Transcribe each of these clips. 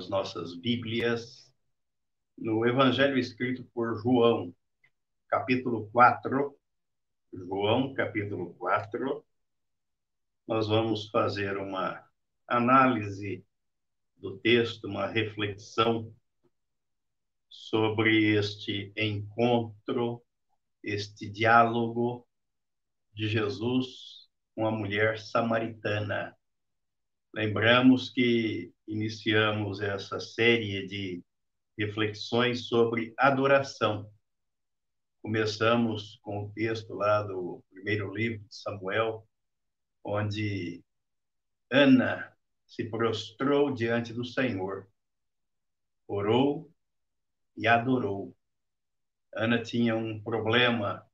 as nossas Bíblias no Evangelho escrito por João, capítulo 4. João, capítulo 4. Nós vamos fazer uma análise do texto, uma reflexão sobre este encontro, este diálogo de Jesus com a mulher samaritana Lembramos que iniciamos essa série de reflexões sobre adoração. Começamos com o texto lá do primeiro livro de Samuel, onde Ana se prostrou diante do Senhor, orou e adorou. Ana tinha um problema,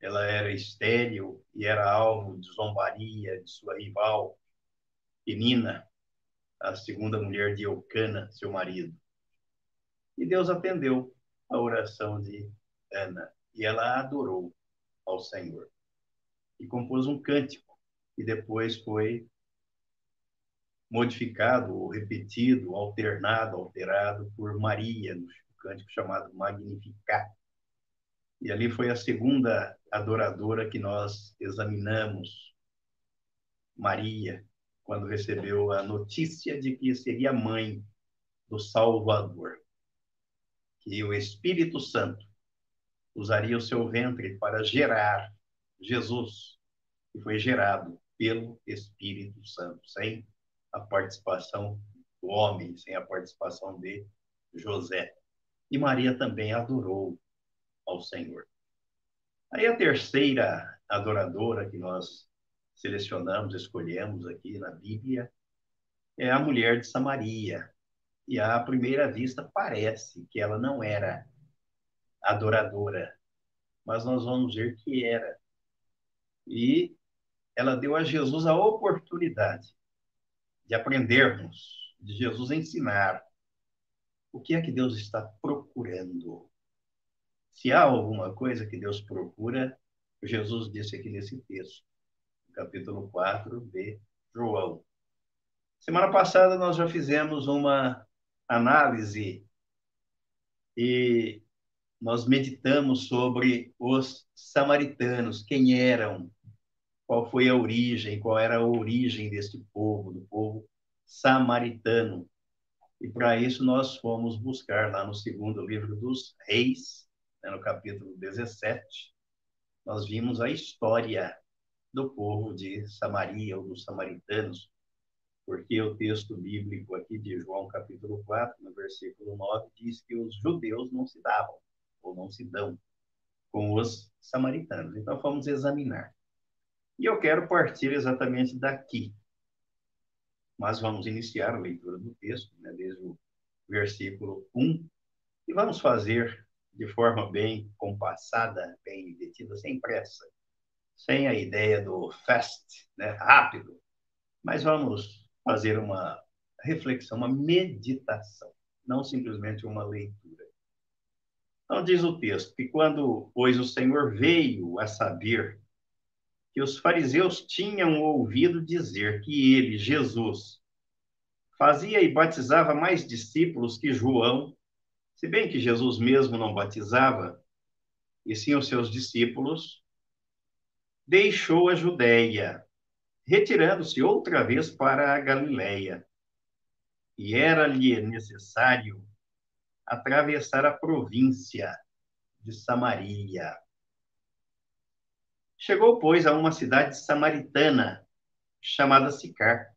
ela era estéril e era alvo de zombaria de sua rival Penina, a segunda mulher de Eucana, seu marido. E Deus atendeu a oração de Ana e ela adorou ao Senhor. E compôs um cântico que depois foi modificado, ou repetido, alternado, alterado por Maria, no cântico chamado Magnificat. E ali foi a segunda adoradora que nós examinamos, Maria, quando recebeu a notícia de que seria mãe do Salvador, que o Espírito Santo usaria o seu ventre para gerar Jesus, que foi gerado pelo Espírito Santo, sem a participação do homem, sem a participação de José. E Maria também adorou ao Senhor. Aí a terceira adoradora que nós selecionamos, escolhemos aqui na Bíblia, é a mulher de Samaria. E à primeira vista parece que ela não era adoradora, mas nós vamos ver que era. E ela deu a Jesus a oportunidade de aprendermos, de Jesus ensinar o que é que Deus está procurando. Se há alguma coisa que Deus procura, Jesus disse aqui nesse texto, capítulo 4 de João. Semana passada nós já fizemos uma análise e nós meditamos sobre os samaritanos, quem eram, qual foi a origem, qual era a origem deste povo, do povo samaritano. E para isso nós fomos buscar lá no segundo livro dos Reis, né, no capítulo 17, nós vimos a história do povo de Samaria ou dos samaritanos, porque o texto bíblico aqui de João capítulo 4, no versículo 9, diz que os judeus não se davam ou não se dão com os samaritanos. Então vamos examinar. E eu quero partir exatamente daqui. Mas vamos iniciar a leitura do texto, né, desde o versículo 1, e vamos fazer de forma bem compassada, bem detida, sem pressa sem a ideia do fast, né, rápido, mas vamos fazer uma reflexão, uma meditação, não simplesmente uma leitura. Então diz o texto que quando, pois, o Senhor veio a saber que os fariseus tinham ouvido dizer que ele, Jesus, fazia e batizava mais discípulos que João, se bem que Jesus mesmo não batizava, e sim os seus discípulos, deixou a Judéia, retirando-se outra vez para a Galiléia. E era-lhe necessário atravessar a província de Samaria. Chegou, pois, a uma cidade samaritana chamada Sicar,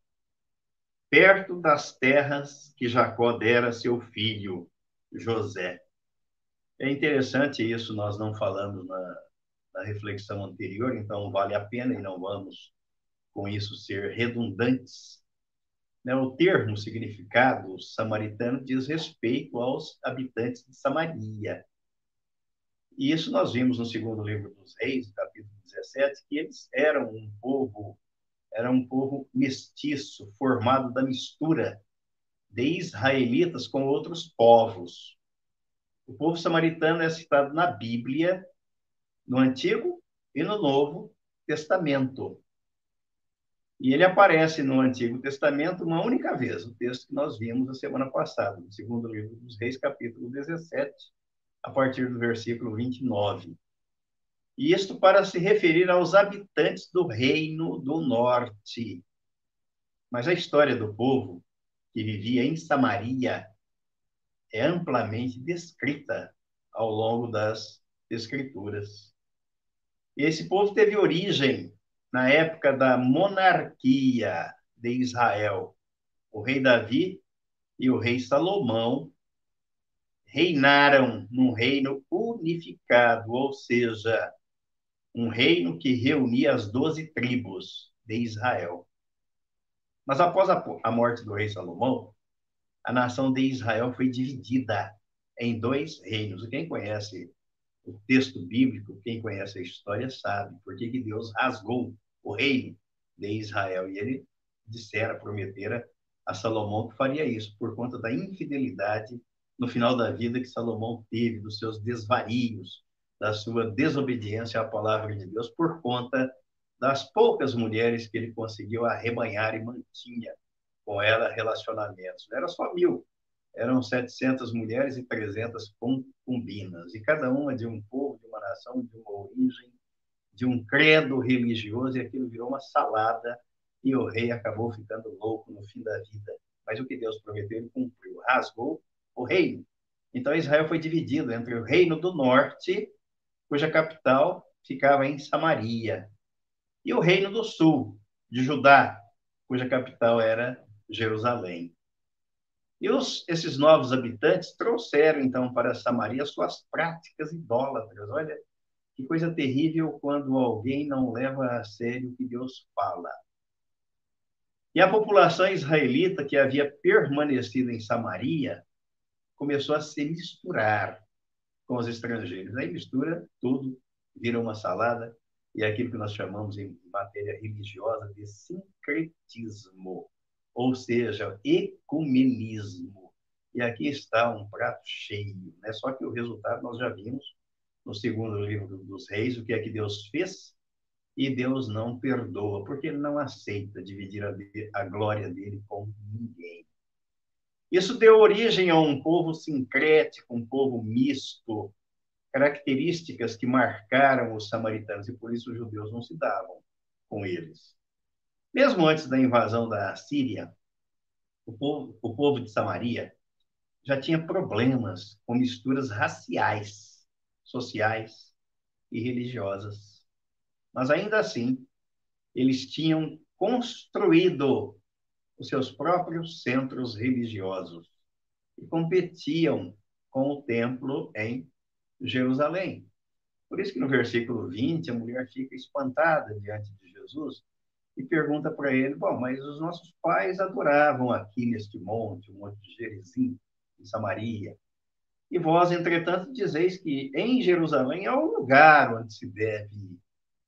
perto das terras que Jacó dera a seu filho José. É interessante isso, nós não falamos na, na reflexão anterior, então vale a pena e não vamos com isso ser redundantes. Né? O termo significado samaritano diz respeito aos habitantes de Samaria. E isso nós vimos no segundo livro dos Reis, capítulo 17, que eles eram um povo, era um povo mestiço, formado da mistura de israelitas com outros povos. O povo samaritano é citado na Bíblia no Antigo e no Novo Testamento. E ele aparece no Antigo Testamento uma única vez, o texto que nós vimos a semana passada, no segundo livro dos Reis, capítulo 17, a partir do versículo 29. E isto para se referir aos habitantes do Reino do Norte. Mas a história do povo que vivia em Samaria é amplamente descrita ao longo das Escrituras. Esse povo teve origem na época da monarquia de Israel. O rei Davi e o rei Salomão reinaram num reino unificado, ou seja, um reino que reunia as doze tribos de Israel. Mas após a morte do rei Salomão, a nação de Israel foi dividida em dois reinos. Quem conhece o texto bíblico, quem conhece a história, sabe por que, Deus rasgou o reino de Israel. E ele dissera, prometera a Salomão que faria isso, por conta da infidelidade no final da vida que Salomão teve, dos seus desvarios, da sua desobediência à palavra de Deus, por conta das poucas mulheres que ele conseguiu arrebanhar e mantinha com ela relacionamentos. Era só mil, eram 700 mulheres e 300 concubinas, e cada uma de um povo, de uma nação, de uma origem, de um credo religioso, e aquilo virou uma salada, e o rei acabou ficando louco no fim da vida. Mas o que Deus prometeu, ele cumpriu, rasgou o reino. Então Israel foi dividido entre o reino do norte, cuja capital ficava em Samaria, e o reino do sul, de Judá, cuja capital era Jerusalém. E os, esses novos habitantes trouxeram, então, para Samaria suas práticas idólatras. Olha, que coisa terrível quando alguém não leva a sério o que Deus fala. E a população israelita que havia permanecido em Samaria começou a se misturar com os estrangeiros. Aí mistura tudo, vira uma salada, e é aquilo que nós chamamos em matéria religiosa de sincretismo ou seja, ecumenismo. E aqui está um prato cheio, né? Só que o resultado nós já vimos no segundo livro dos Reis, o que é que Deus fez, e Deus não perdoa, porque ele não aceita dividir a, a glória dele com ninguém. Isso deu origem a um povo sincrético, um povo misto, características que marcaram os samaritanos, e por isso os judeus não se davam com eles. Mesmo antes da invasão da Síria, o povo, o povo de Samaria já tinha problemas com misturas raciais, sociais e religiosas. Mas ainda assim, eles tinham construído os seus próprios centros religiosos e competiam com o templo em Jerusalém. Por isso que no versículo 20 a mulher fica espantada diante de Jesus e pergunta para ele: Bom, mas os nossos pais adoravam aqui neste monte, o Monte de Gerizim, em Samaria. E vós, entretanto, dizeis que em Jerusalém é o lugar onde se deve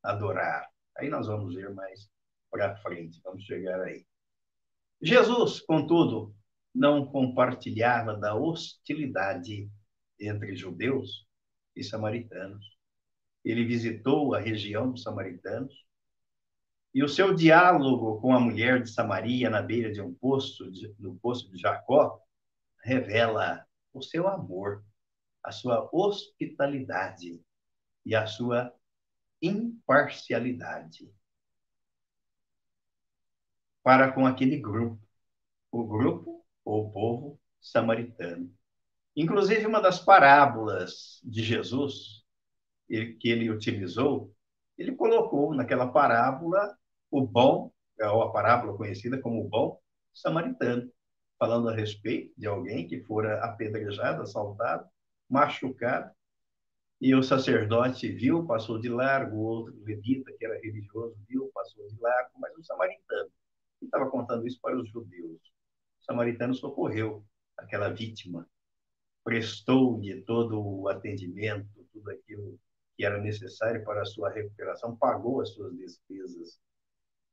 adorar. Aí nós vamos ver mais para frente, vamos chegar aí. Jesus, contudo, não compartilhava da hostilidade entre judeus e samaritanos. Ele visitou a região dos samaritanos, e o seu diálogo com a mulher de Samaria na beira de um poço, de, no poço de Jacó, revela o seu amor, a sua hospitalidade e a sua imparcialidade para com aquele grupo, o grupo ou povo samaritano. Inclusive, uma das parábolas de Jesus que ele utilizou, ele colocou naquela parábola o bom, é a parábola conhecida como o bom samaritano, falando a respeito de alguém que fora apedrejado, assaltado, machucado, e o sacerdote viu, passou de largo, o outro levita, que era religioso, viu, passou de largo, mas o samaritano, que estava contando isso para os judeus, o samaritano socorreu aquela vítima, prestou-lhe todo o atendimento, tudo aquilo que era necessário para a sua recuperação, pagou as suas despesas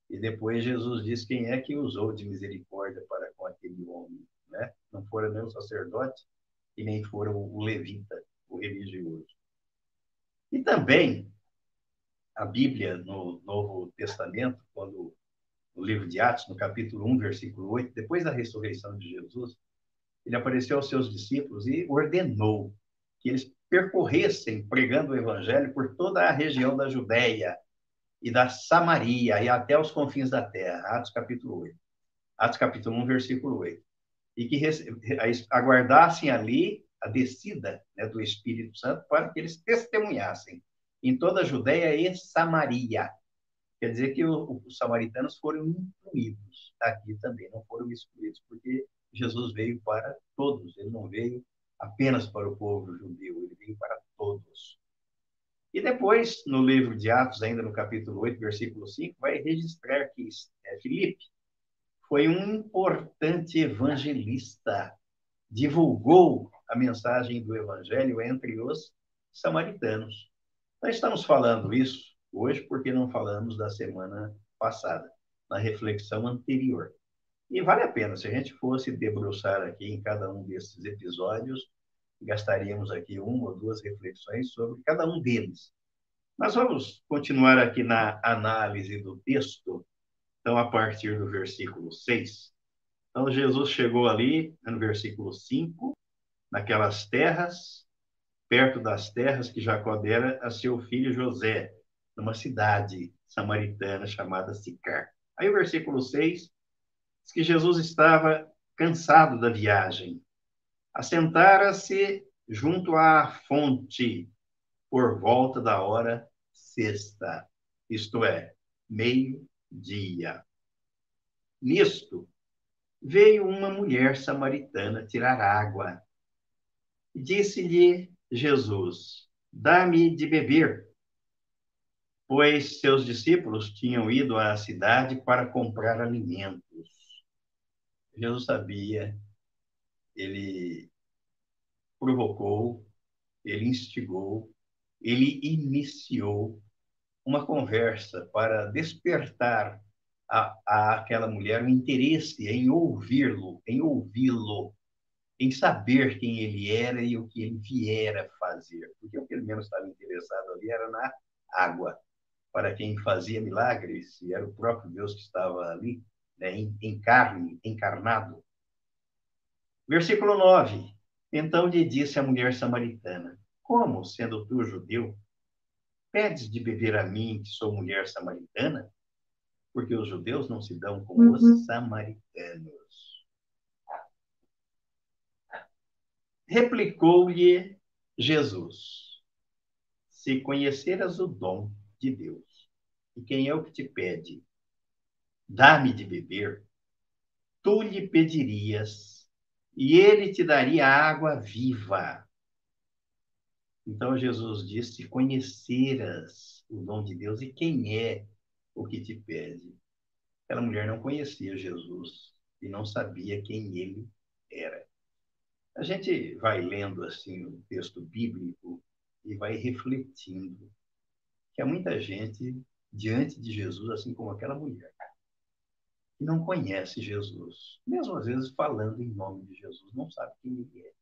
e depois Jesus diz quem é que usou de misericórdia para com aquele homem, né? Não fora nem o sacerdote e nem fora o levita, o religioso. E também a Bíblia no Novo Testamento, quando no livro de Atos, no capítulo 1, versículo 8, depois da ressurreição de Jesus, ele apareceu aos seus discípulos e ordenou que eles percorressem pregando o evangelho por toda a região da Judéia e da Samaria e até os confins da terra. Atos capítulo 8. Atos capítulo 1, versículo 8. E que aguardassem ali a descida né, do Espírito Santo para que eles testemunhassem em toda a Judéia e Samaria. Quer dizer que o, os samaritanos foram incluídos aqui também, não foram excluídos, porque Jesus veio para todos, ele não veio apenas para o povo judeu, ele veio para todos. E depois, no livro de Atos, ainda no capítulo 8, versículo 5, vai registrar que é, Filipe foi um importante evangelista, divulgou a mensagem do evangelho entre os samaritanos. Nós estamos falando isso hoje porque não falamos da semana passada, na reflexão anterior. E vale a pena, se a gente fosse debruçar aqui em cada um desses episódios, gastaríamos aqui uma ou duas reflexões sobre cada um deles. Mas vamos continuar aqui na análise do texto, então, a partir do versículo 6. Então, Jesus chegou ali, no versículo 5, naquelas terras, perto das terras que Jacó dera a seu filho José, numa cidade samaritana chamada Sicar. Aí o versículo 6 diz que Jesus estava cansado da viagem. Assentara-se junto à fonte por volta da hora sexta, isto é, meio-dia. Nisto, veio uma mulher samaritana tirar água. Disse-lhe Jesus: Dá-me de beber pois seus discípulos tinham ido à cidade para comprar alimentos. Jesus sabia, ele provocou, ele instigou, ele iniciou uma conversa para despertar a, a aquela mulher o interesse em ouvi-lo, em ouvi-lo, em saber quem ele era e o que ele viera fazer. Porque o que ele menos estava interessado ali era na água para quem fazia milagres, e era o próprio Deus que estava ali, né, em, em carne, encarnado. Versículo 9. Então lhe disse a mulher samaritana: Como, sendo tu judeu, pedes de beber a mim, que sou mulher samaritana? Porque os judeus não se dão com uhum. os samaritanos. Replicou-lhe Jesus: Se conheceras o dom de Deus. E quem é o que te pede? Dá-me de beber. Tu lhe pedirias, e ele te daria água viva. Então Jesus disse: conheceras o dom de Deus e quem é o que te pede. Aquela mulher não conhecia Jesus e não sabia quem ele era. A gente vai lendo assim o texto bíblico e vai refletindo que há muita gente diante de Jesus, assim como aquela mulher, que não conhece Jesus, mesmo às vezes falando em nome de Jesus, não sabe quem ele é.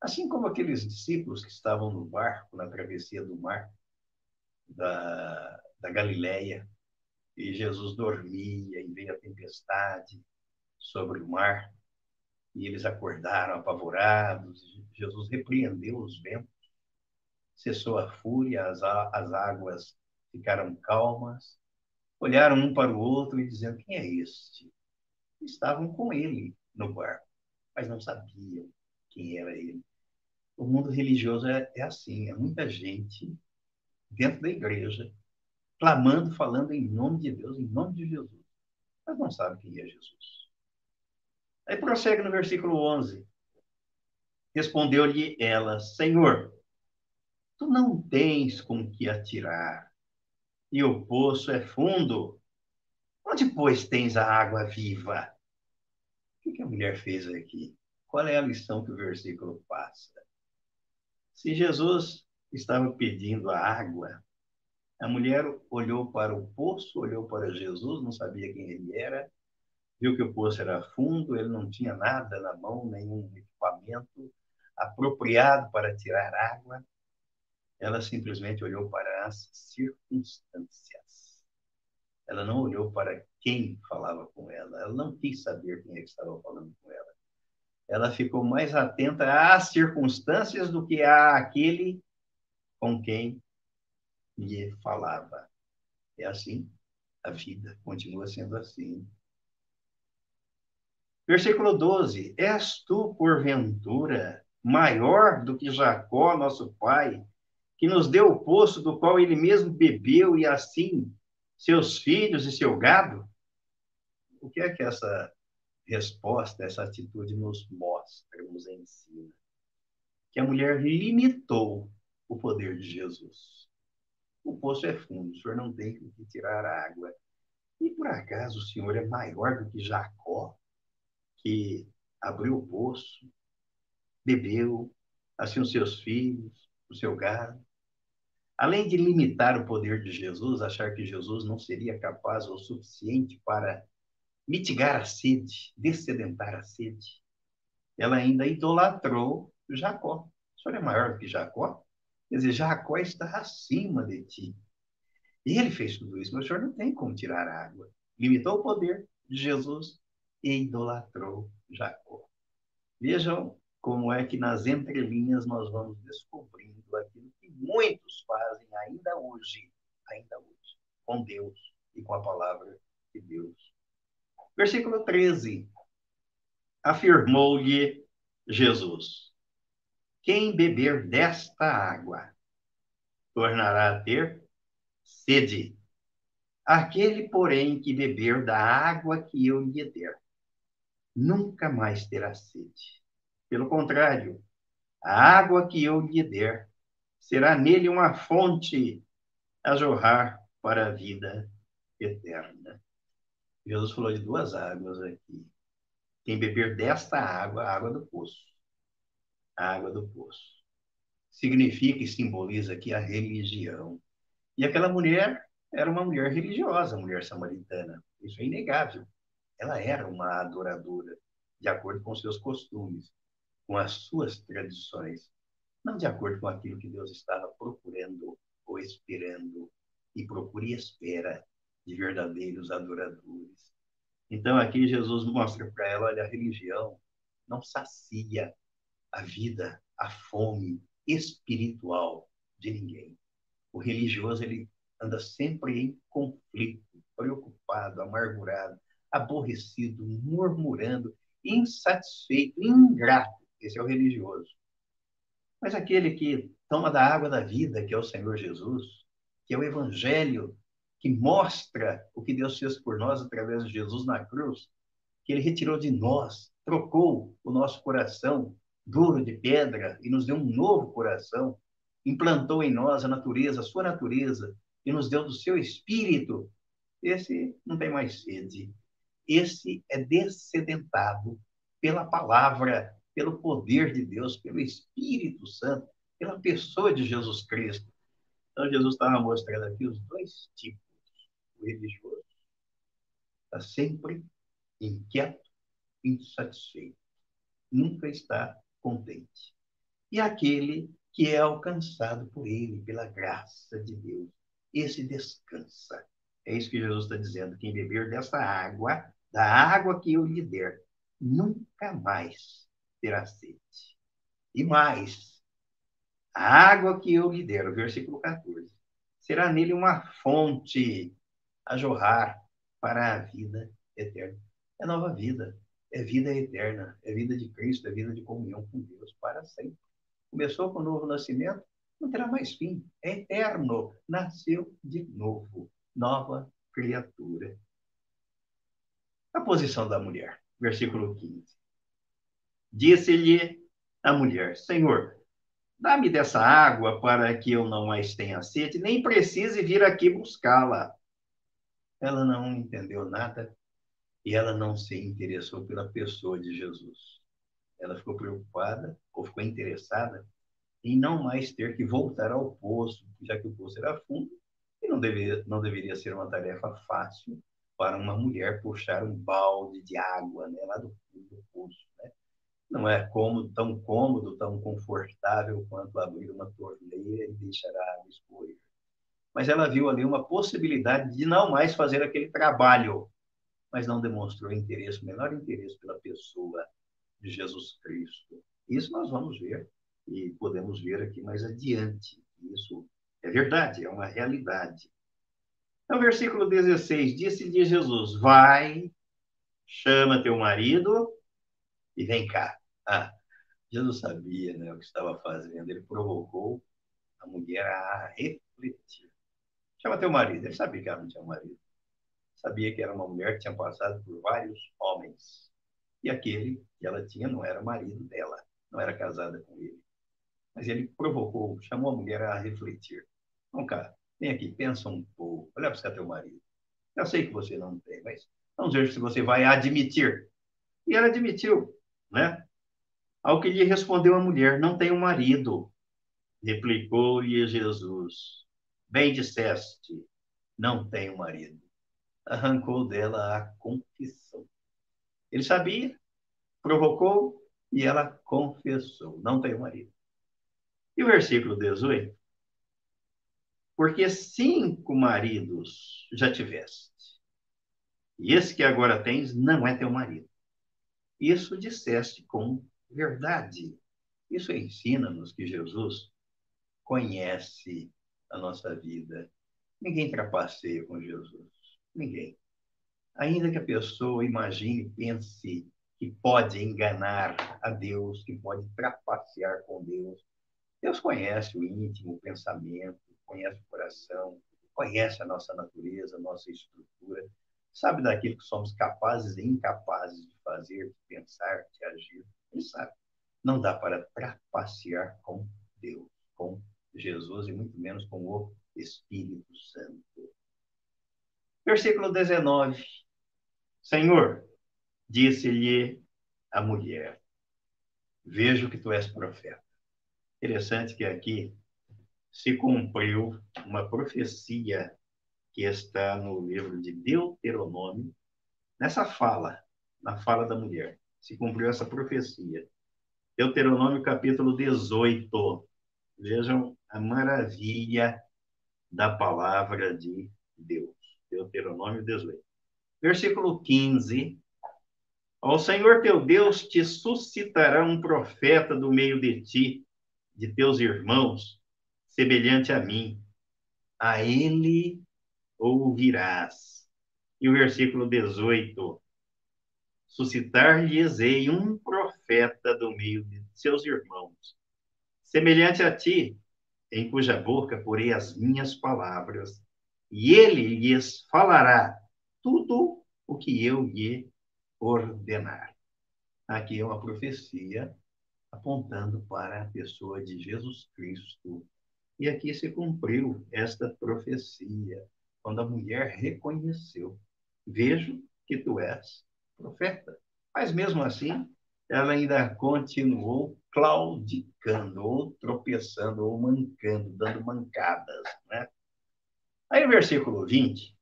Assim como aqueles discípulos que estavam no barco, na travessia do mar da, da Galileia, e Jesus dormia e veio a tempestade sobre o mar, e eles acordaram apavorados. Jesus repreendeu os ventos cessou a fúria, as, as águas ficaram calmas, olharam um para o outro e diziam: Quem é este? Estavam com ele no barco, mas não sabiam quem era ele. O mundo religioso é, é assim: é muita gente dentro da igreja clamando, falando em nome de Deus, em nome de Jesus, mas não sabe quem é Jesus. Aí prossegue no versículo 11. Respondeu-lhe ela: Senhor, tu não tens com que atirar, e o poço é fundo. Onde, pois, tens a água viva? O que a mulher fez aqui? Qual é a lição que o versículo passa? Se Jesus estava pedindo a água, a mulher olhou para o poço, olhou para Jesus, não sabia quem ele era, viu que o poço era fundo, ele não tinha nada na mão, nenhum equipamento apropriado para tirar água. Ela simplesmente olhou para as circunstâncias. Ela não olhou para quem falava com ela. Ela não quis saber quem é que estava falando com ela. Ela ficou mais atenta às circunstâncias do que a aquele com quem lhe falava. É assim, a vida continua sendo assim. Versículo 12: És tu, porventura, maior do que Jacó, nosso pai, que nos deu o poço do qual ele mesmo bebeu e assim seus filhos e seu gado? O que é que essa resposta, essa atitude nos mostra, nos ensina? Que a mulher limitou o poder de Jesus. O poço é fundo, o senhor não tem que tirar água. E por acaso o senhor é maior do que Jacó, que abriu o poço, bebeu, assim os seus filhos, o seu gado. Além de limitar o poder de Jesus, achar que Jesus não seria capaz ou suficiente para mitigar a sede, descedentar a sede, ela ainda idolatrou Jacó. O senhor é maior do que Jacó? Quer dizer, Jacó está acima de ti. E ele fez tudo isso, mas o senhor não tem como tirar a água. Limitou o poder de Jesus e idolatrou Jacó. Vejam como é que nas entrelinhas nós vamos descobrindo muitos fazem ainda hoje, ainda hoje, com Deus e com a palavra de Deus. Versículo 13. Afirmou-lhe Jesus: Quem beber desta água tornará a ter sede. Aquele, porém, que beber da água que eu lhe der, nunca mais terá sede. Pelo contrário, a água que eu lhe der será nele uma fonte a jorrar para a vida eterna. Jesus falou de duas águas aqui. Quem beber desta água, a água do poço. A água do poço. Significa e simboliza aqui a religião. E aquela mulher era uma mulher religiosa, mulher samaritana. Isso é inegável. Ela era uma adoradora, de acordo com seus costumes, com as suas tradições, não de acordo com aquilo que Deus estava procurando ou esperando, e procura e espera de verdadeiros adoradores. Então aqui Jesus mostra para ela, olha, a religião não sacia a vida, a fome espiritual de ninguém. O religioso ele anda sempre em conflito, preocupado, amargurado, aborrecido, murmurando, insatisfeito, ingrato. Esse é o religioso. Mas aquele que toma da água da vida, que é o Senhor Jesus, que é o Evangelho, que mostra o que Deus fez por nós através de Jesus na cruz, que ele retirou de nós, trocou o nosso coração duro de pedra e nos deu um novo coração, implantou em nós a natureza, a sua natureza, e nos deu do seu espírito. Esse não tem mais sede, esse é descedentado pela palavra, pelo poder de Deus, pelo Espírito Santo, pela pessoa de Jesus Cristo. Então, Jesus estava mostrando aqui os dois tipos. O religioso está sempre inquieto, insatisfeito, nunca está contente. E aquele que é alcançado por ele, pela graça de Deus, esse descansa. É isso que Jesus está dizendo. Quem beber dessa água da água que eu lhe der, nunca mais terá sede. E mais, a água que eu lhe der, o versículo 14, será nele uma fonte a jorrar para a vida eterna. É nova vida, é vida eterna, é vida de Cristo, é vida de comunhão com Deus para sempre. Começou com o novo nascimento, não terá mais fim, é eterno, nasceu de novo, nova criatura a posição da mulher. Versículo 15. Disse-lhe a mulher: Senhor, dá-me dessa água para que eu não mais tenha sede, nem precise vir aqui buscá-la. Ela não entendeu nada e ela não se interessou pela pessoa de Jesus. Ela ficou preocupada ou ficou interessada em não mais ter que voltar ao poço, já que o poço era fundo e não deveria, não deveria ser uma tarefa fácil para uma mulher puxar um balde de água né, lá do fundo do poço. Né? Não é tão cômodo, tão confortável quanto abrir uma torneira e deixar a água escorrer. mas ela viu ali uma possibilidade de não mais fazer aquele trabalho, mas não demonstrou interesse, o menor interesse pela pessoa de Jesus Cristo. Isso nós vamos ver e podemos ver aqui mais adiante. Isso é verdade, é uma realidade. No versículo 16, disse-lhe Jesus: Vai, chama teu marido e vem cá. Jesus sabia né, o que estava fazendo, ele provocou a mulher a refletir. Chama teu marido. Ele sabia que ela não tinha marido. Sabia que era uma mulher que tinha passado por vários homens. E aquele que ela tinha não era marido dela, não era casada com ele. Mas ele provocou, chamou a mulher a refletir. Vamos cá, vem aqui, pensa um pouco, olha para teu marido. Eu sei que você não tem, mas vamos ver se você vai admitir. E ela admitiu, né? Ao que lhe respondeu a mulher: Não tenho marido. Replicou-lhe Jesus: Bem disseste, não tenho marido. Arrancou dela a confissão. Ele sabia, provocou e ela confessou: Não tenho marido. E o versículo 18: Porque cinco maridos já tiveste, e esse que agora tens não é teu marido. Isso disseste com verdade. Isso ensina-nos que Jesus conhece a nossa vida. Ninguém trapaceia com Jesus. Ninguém. Ainda que a pessoa imagine pense que pode enganar a Deus, que pode trapacear com Deus, Deus conhece o íntimo, o pensamento, conhece o coração, conhece a nossa natureza, a nossa estrutura, sabe daquilo que somos capazes e incapazes de fazer, de pensar, de agir. Ele sabe. Não dá para trapacear com Deus, com Jesus e muito menos com o Espírito Santo. Versículo 19. Senhor, disse-lhe a mulher: Vejo que tu és profeta. Interessante que aqui se cumpriu uma profecia que está no livro de Deuteronômio, nessa fala, na fala da mulher. Se cumpriu essa profecia. Deuteronômio capítulo 18. Vejam a maravilha da palavra de Deus. Deuteronômio 18. Versículo 15. Ao Senhor teu Deus te suscitará um profeta do meio de ti, de teus irmãos, semelhante a mim. A ele ouvirás. E o versículo 18. Suscitar-lhes-ei um profeta do meio de seus irmãos, semelhante a ti, em cuja boca porei as minhas palavras, e ele lhes falará tudo o que eu lhe ordenar. Aqui é uma profecia apontando para a pessoa de Jesus Cristo. E aqui se cumpriu esta profecia, quando a mulher reconheceu: Vejo que tu és profeta. Mas mesmo assim, ela ainda continuou claudicando, ou tropeçando, ou mancando, dando mancadas. Né? Aí o versículo 20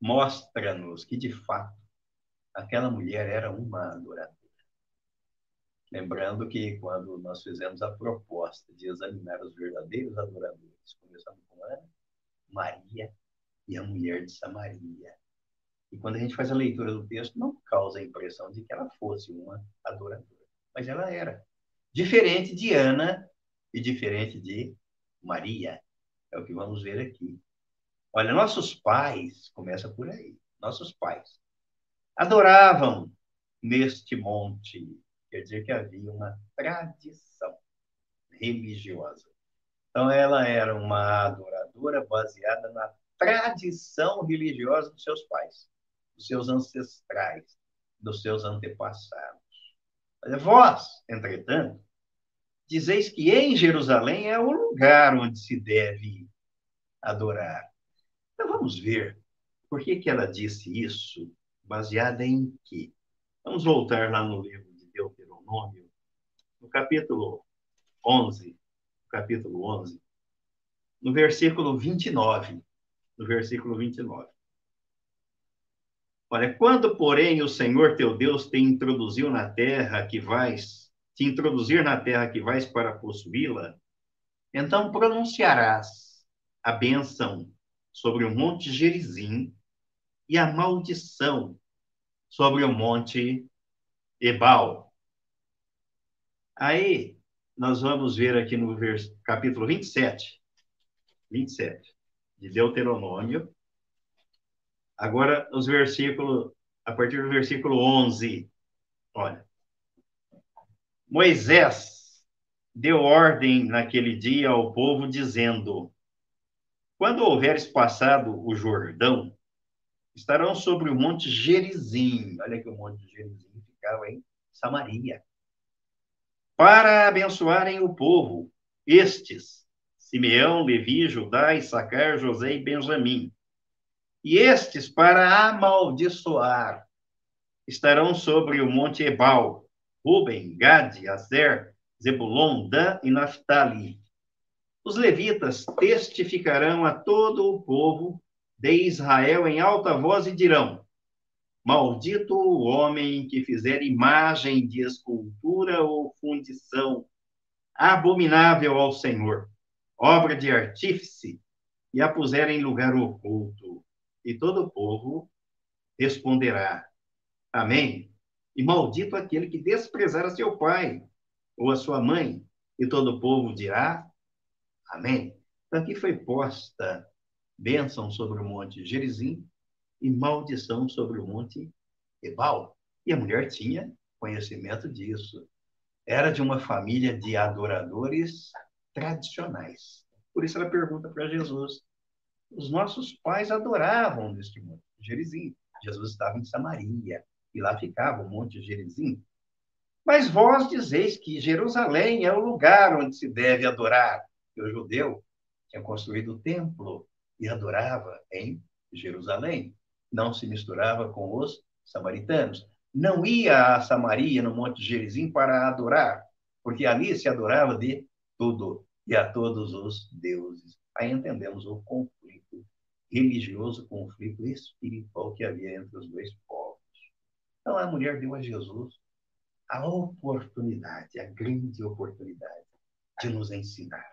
mostra-nos que, de fato, aquela mulher era uma adoradora. Lembrando que quando nós fizemos a proposta de examinar os verdadeiros adoradores, começando com Ana, Maria e a mulher de Samaria. E quando a gente faz a leitura do texto, não causa a impressão de que ela fosse uma adoradora. Mas ela era. Diferente de Ana e diferente de Maria. É o que vamos ver aqui. Olha, nossos pais, começa por aí, nossos pais, adoravam neste monte. Quer dizer que havia uma tradição religiosa. Então, ela era uma adoradora baseada na tradição religiosa dos seus pais dos seus ancestrais, dos seus antepassados. Vós, entretanto, dizeis que em Jerusalém é o lugar onde se deve adorar. Então vamos ver por que, que ela disse isso, baseada em quê? Vamos voltar lá no livro de Deuteronômio, no capítulo 11, capítulo 11, no versículo 29, no versículo 29. Olha, quando, porém, o Senhor teu Deus te introduziu na terra que vais, te introduzir na terra que vais para possuí-la, então pronunciarás a bênção sobre o monte Gerizim e a maldição sobre o monte Ebal. Aí, nós vamos ver aqui no vers... capítulo 27, 27, de Deuteronômio. Agora, os versículos, a partir do versículo 11. Olha. Moisés deu ordem naquele dia ao povo, dizendo: Quando houveres passado o Jordão, estarão sobre o monte Gerizim. Olha que o monte Gerizim ficava em Samaria. Para abençoarem o povo, estes, Simeão, Levi, Judá, Issacar, José e Benjamim. E estes, para amaldiçoar, estarão sobre o monte Ebal, Ruben, Gade, Azer, Zebulon, Dan e Naphtali. Os levitas testificarão a todo o povo de Israel em alta voz e dirão: Maldito o homem que fizer imagem de escultura ou fundição, abominável ao Senhor, obra de artífice, e a puser em lugar oculto. E todo o povo responderá: Amém. E maldito aquele que desprezar a seu pai ou a sua mãe. E todo o povo dirá: Amém. Então aqui foi posta bênção sobre o monte Gerizim e maldição sobre o monte Ebal. E a mulher tinha conhecimento disso. Era de uma família de adoradores tradicionais. Por isso ela pergunta para Jesus: os nossos pais adoravam neste monte Gerizim. Jesus estava em Samaria e lá ficava o monte Gerizim. Mas vós dizeis que Jerusalém é o lugar onde se deve adorar. E o judeu tinha construído o templo e adorava em Jerusalém. Não se misturava com os samaritanos. Não ia a Samaria, no Monte Gerizim, para adorar, porque ali se adorava de tudo e a todos os deuses. Aí entendemos o conflito religioso, conflito espiritual que havia entre os dois povos. Então a mulher deu a Jesus a oportunidade, a grande oportunidade de nos ensinar.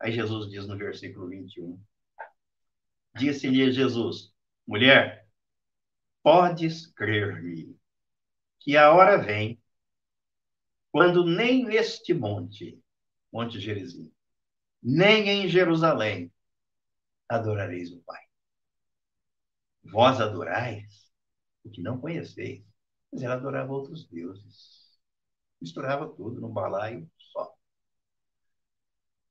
Aí Jesus diz no versículo 21, Disse-lhe Jesus: Mulher, podes crer-me que a hora vem quando nem neste monte, Monte Gerizim, nem em Jerusalém adorareis o Pai. Vós adorais o que não conheceis, mas ela adorava outros deuses. Misturava tudo num balaio só.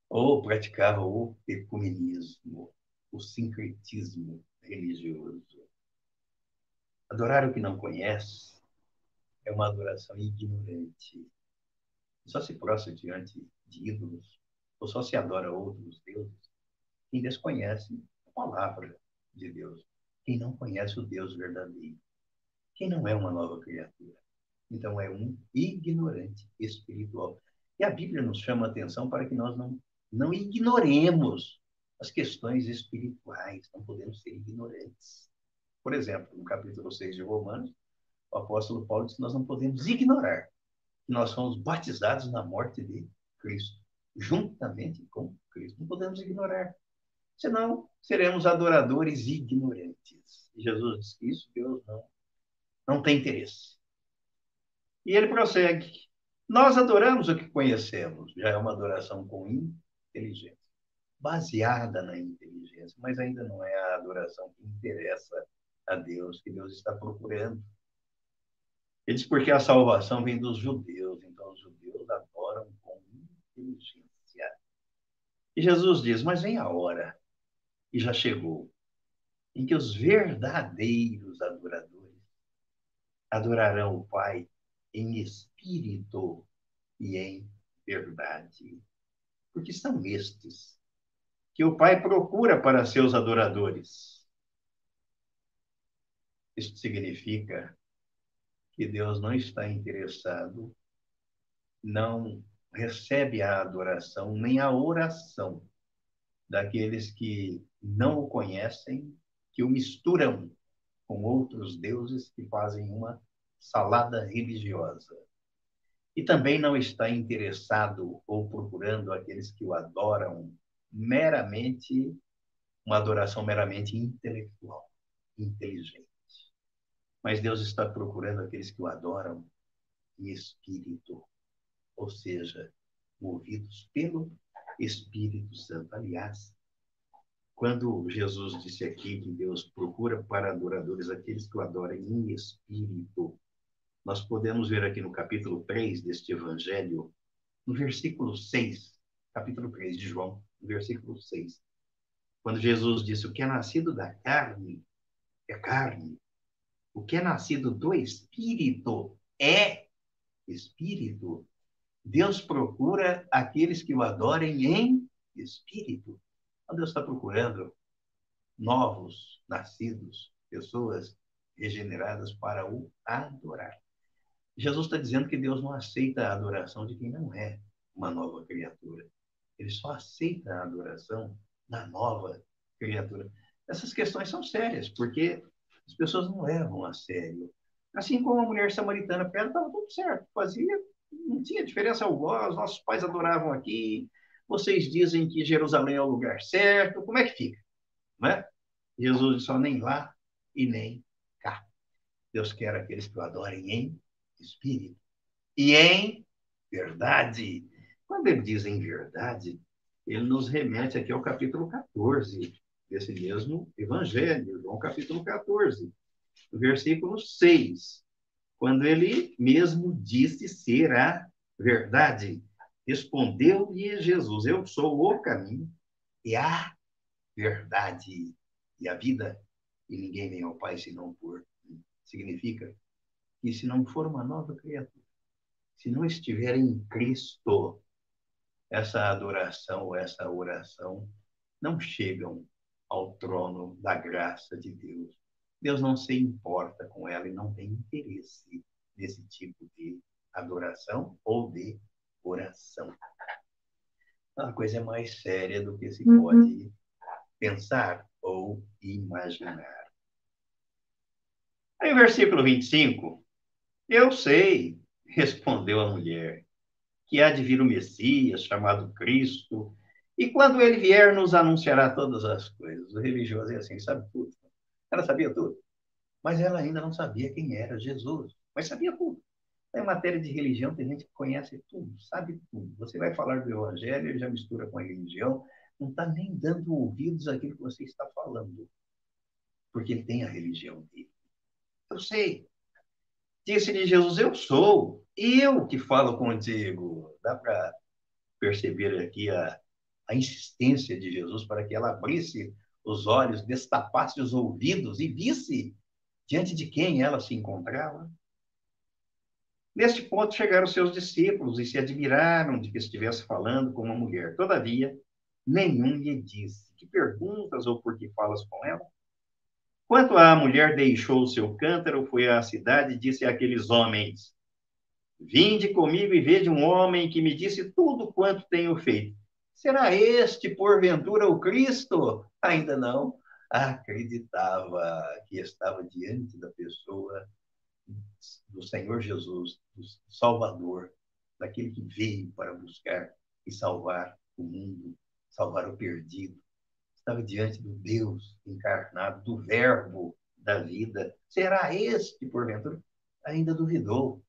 Ou praticava o ecumenismo, o sincretismo religioso. Adorar o que não conhece é uma adoração ignorante. Só se prostra diante de ídolos, ou só se adora outros deuses, quem desconhece a palavra de Deus, quem não conhece o Deus verdadeiro, quem não é uma nova criatura. Então é um ignorante espiritual. E a Bíblia nos chama a atenção para que nós não, não ignoremos as questões espirituais, não podemos ser ignorantes. Por exemplo, no capítulo 6 de Romanos, o apóstolo Paulo diz que nós não podemos ignorar que nós fomos batizados na morte de Cristo, juntamente com Cristo. Não podemos ignorar. Senão, seremos adoradores ignorantes. E Jesus diz que isso Deus não, não tem interesse. E ele prossegue. Nós adoramos o que conhecemos. Já é uma adoração com inteligência baseada na inteligência, mas ainda não é a adoração que interessa a Deus, que Deus está procurando. Ele diz porque a salvação vem dos judeus, então os judeus adoram com inteligência. E Jesus diz: Mas vem a hora, e já chegou, em que os verdadeiros adoradores adorarão o Pai em espírito e em verdade. Porque são estes que o Pai procura para seus adoradores. Isso significa que Deus não está interessado, não recebe a adoração nem a oração daqueles que não o conhecem, que o misturam com outros deuses que fazem uma salada religiosa. E também não está interessado ou procurando aqueles que o adoram meramente uma adoração meramente intelectual, inteligente. Mas Deus está procurando aqueles que o adoram em espírito, ou seja, movidos pelo Espírito Santo. Aliás, quando Jesus disse aqui que Deus procura para adoradores aqueles que o adorem em espírito, nós podemos ver aqui no capítulo 3 deste evangelho, no versículo 6, capítulo 3 de João, no versículo 6, quando Jesus disse: O que é nascido da carne é carne, o que é nascido do espírito é espírito. Deus procura aqueles que o adorem em espírito. Então, Deus está procurando novos nascidos, pessoas regeneradas para o adorar. Jesus está dizendo que Deus não aceita a adoração de quem não é uma nova criatura. Ele só aceita a adoração da nova criatura. Essas questões são sérias, porque as pessoas não levam a sério. Assim como a mulher samaritana, para ela estava tudo certo, fazia, não tinha diferença alguma, os nossos pais adoravam aqui, vocês dizem que Jerusalém é o lugar certo, como é que fica? Não é? Jesus disse, nem lá e nem cá. Deus quer aqueles que o adorem em espírito e em verdade. Quando ele diz em verdade, ele nos remete aqui ao capítulo 14 desse mesmo evangelho, João capítulo 14, versículo 6, quando ele mesmo disse ser a verdade. Respondeu-lhe Jesus: Eu sou o caminho e a verdade e a vida, e ninguém vem ao Pai senão por mim. Significa que se não for uma nova criatura, se não estiver em Cristo, essa adoração essa oração não chegam ao trono da graça de Deus. Deus não se importa com ela e não tem interesse nesse tipo de adoração ou de oração. A coisa é mais séria do que se uhum. pode pensar ou imaginar. Aí, versículo 25. Eu sei, respondeu a mulher, que há de vir o Messias, chamado Cristo, e quando ele vier, nos anunciará todas as coisas. O religioso é assim, sabe tudo. Ela sabia tudo, mas ela ainda não sabia quem era Jesus, mas sabia tudo. Em matéria de religião, tem gente que conhece tudo, sabe tudo. Você vai falar do evangelho, ele já mistura com a religião, não está nem dando ouvidos àquilo que você está falando, porque ele tem a religião dele. Eu sei, Disse-lhe Jesus: Eu sou, eu que falo contigo. Dá para perceber aqui a, a insistência de Jesus para que ela abrisse os olhos, destapasse os ouvidos e visse diante de quem ela se encontrava. Neste ponto chegaram seus discípulos e se admiraram de que estivesse falando com uma mulher. Todavia, nenhum lhe disse: Que perguntas ou por que falas com ela? Quando a mulher deixou o seu cântaro, foi à cidade e disse àqueles homens: Vinde comigo e vede um homem que me disse tudo quanto tenho feito. Será este, porventura, o Cristo? Ainda não acreditava que estava diante da pessoa do Senhor Jesus, do Salvador, daquele que veio para buscar e salvar o mundo, salvar o perdido estava diante do Deus encarnado, do Verbo da vida. Será este, porventura? Ainda duvidou.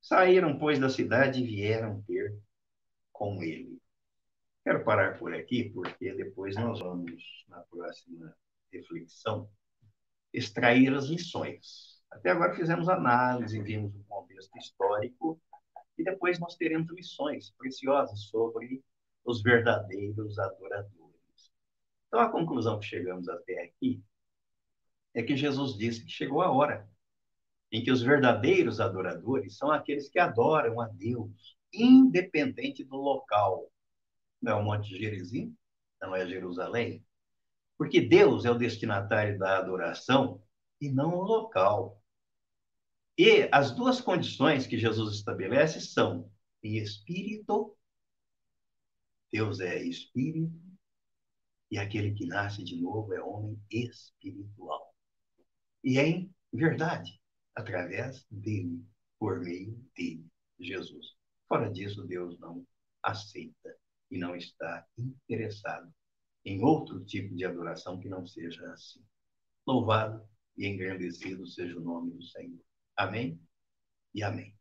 Saíram, pois, da cidade e vieram ter com ele. Quero parar por aqui, porque depois nós vamos, na próxima reflexão, extrair as lições. Até agora fizemos análise, vimos o contexto histórico, e depois nós teremos lições preciosas sobre os verdadeiros adoradores. Então, a conclusão que chegamos até aqui é que Jesus disse que chegou a hora em que os verdadeiros adoradores são aqueles que adoram a Deus, independente do local. Não é o Monte Gerizim, não é Jerusalém, porque Deus é o destinatário da adoração e não o local. E as duas condições que Jesus estabelece são em espírito, Deus é espírito, e aquele que nasce de novo é homem espiritual. E é em verdade, através dele, por meio dele, Jesus. Fora disso, Deus não aceita e não está interessado em outro tipo de adoração que não seja assim. Louvado e engrandecido seja o nome do Senhor. Amém e amém.